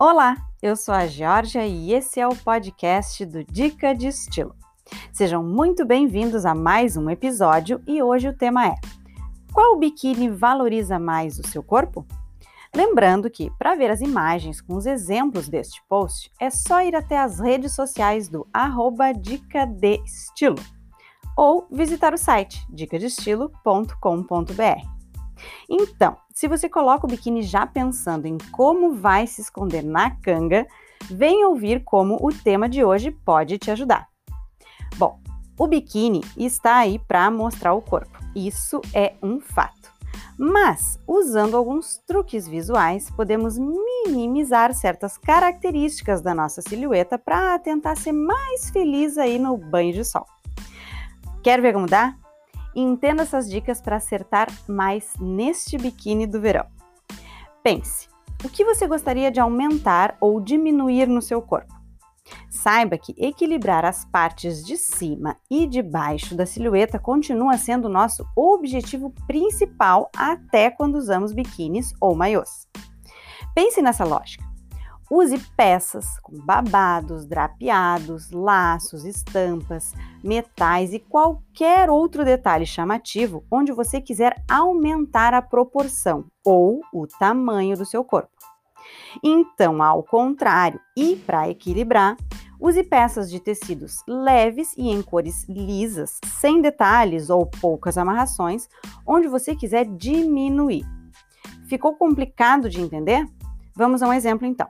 Olá, eu sou a Georgia e esse é o podcast do Dica de Estilo. Sejam muito bem-vindos a mais um episódio e hoje o tema é: Qual biquíni valoriza mais o seu corpo? Lembrando que, para ver as imagens com os exemplos deste post, é só ir até as redes sociais do arroba Dica de Estilo ou visitar o site dicadestilo.com.br. Então, se você coloca o biquíni já pensando em como vai se esconder na canga, vem ouvir como o tema de hoje pode te ajudar. Bom, o biquíni está aí para mostrar o corpo. Isso é um fato. Mas, usando alguns truques visuais, podemos minimizar certas características da nossa silhueta para tentar ser mais feliz aí no banho de sol. Quer ver como dá? Entenda essas dicas para acertar mais neste biquíni do verão. Pense: o que você gostaria de aumentar ou diminuir no seu corpo? Saiba que equilibrar as partes de cima e de baixo da silhueta continua sendo nosso objetivo principal até quando usamos biquínis ou maiôs. Pense nessa lógica. Use peças com babados, drapeados, laços, estampas, metais e qualquer outro detalhe chamativo onde você quiser aumentar a proporção ou o tamanho do seu corpo. Então, ao contrário, e para equilibrar, use peças de tecidos leves e em cores lisas, sem detalhes ou poucas amarrações, onde você quiser diminuir. Ficou complicado de entender? Vamos a um exemplo então.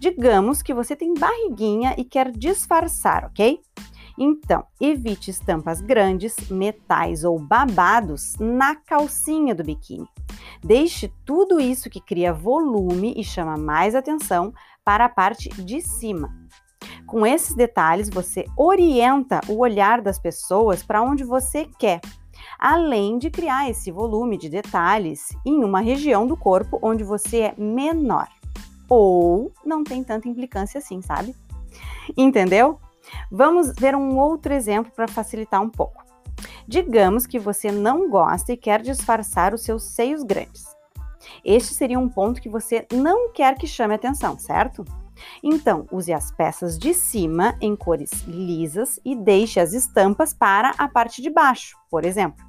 Digamos que você tem barriguinha e quer disfarçar, ok? Então, evite estampas grandes, metais ou babados na calcinha do biquíni. Deixe tudo isso que cria volume e chama mais atenção para a parte de cima. Com esses detalhes, você orienta o olhar das pessoas para onde você quer, além de criar esse volume de detalhes em uma região do corpo onde você é menor ou não tem tanta implicância assim, sabe? Entendeu? Vamos ver um outro exemplo para facilitar um pouco. Digamos que você não gosta e quer disfarçar os seus seios grandes. Este seria um ponto que você não quer que chame atenção, certo? Então, use as peças de cima em cores lisas e deixe as estampas para a parte de baixo, por exemplo.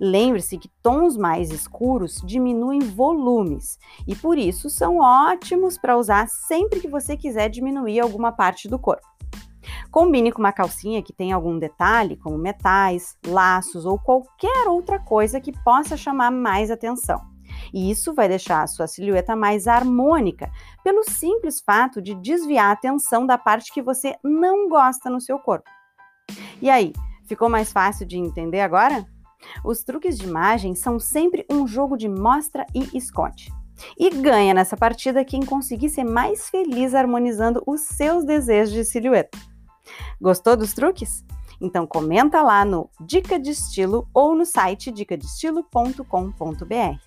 Lembre-se que tons mais escuros diminuem volumes e por isso são ótimos para usar sempre que você quiser diminuir alguma parte do corpo. Combine com uma calcinha que tem algum detalhe, como metais, laços ou qualquer outra coisa que possa chamar mais atenção. E isso vai deixar a sua silhueta mais harmônica, pelo simples fato de desviar a atenção da parte que você não gosta no seu corpo. E aí, ficou mais fácil de entender agora? Os truques de imagem são sempre um jogo de mostra e esconde. E ganha nessa partida quem conseguir ser mais feliz harmonizando os seus desejos de silhueta. Gostou dos truques? Então comenta lá no Dica de Estilo ou no site dicadestilo.com.br.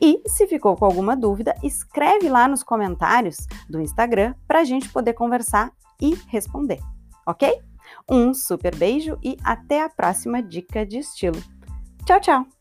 E se ficou com alguma dúvida, escreve lá nos comentários do Instagram para a gente poder conversar e responder, ok? Um super beijo e até a próxima dica de estilo. Tchau, tchau!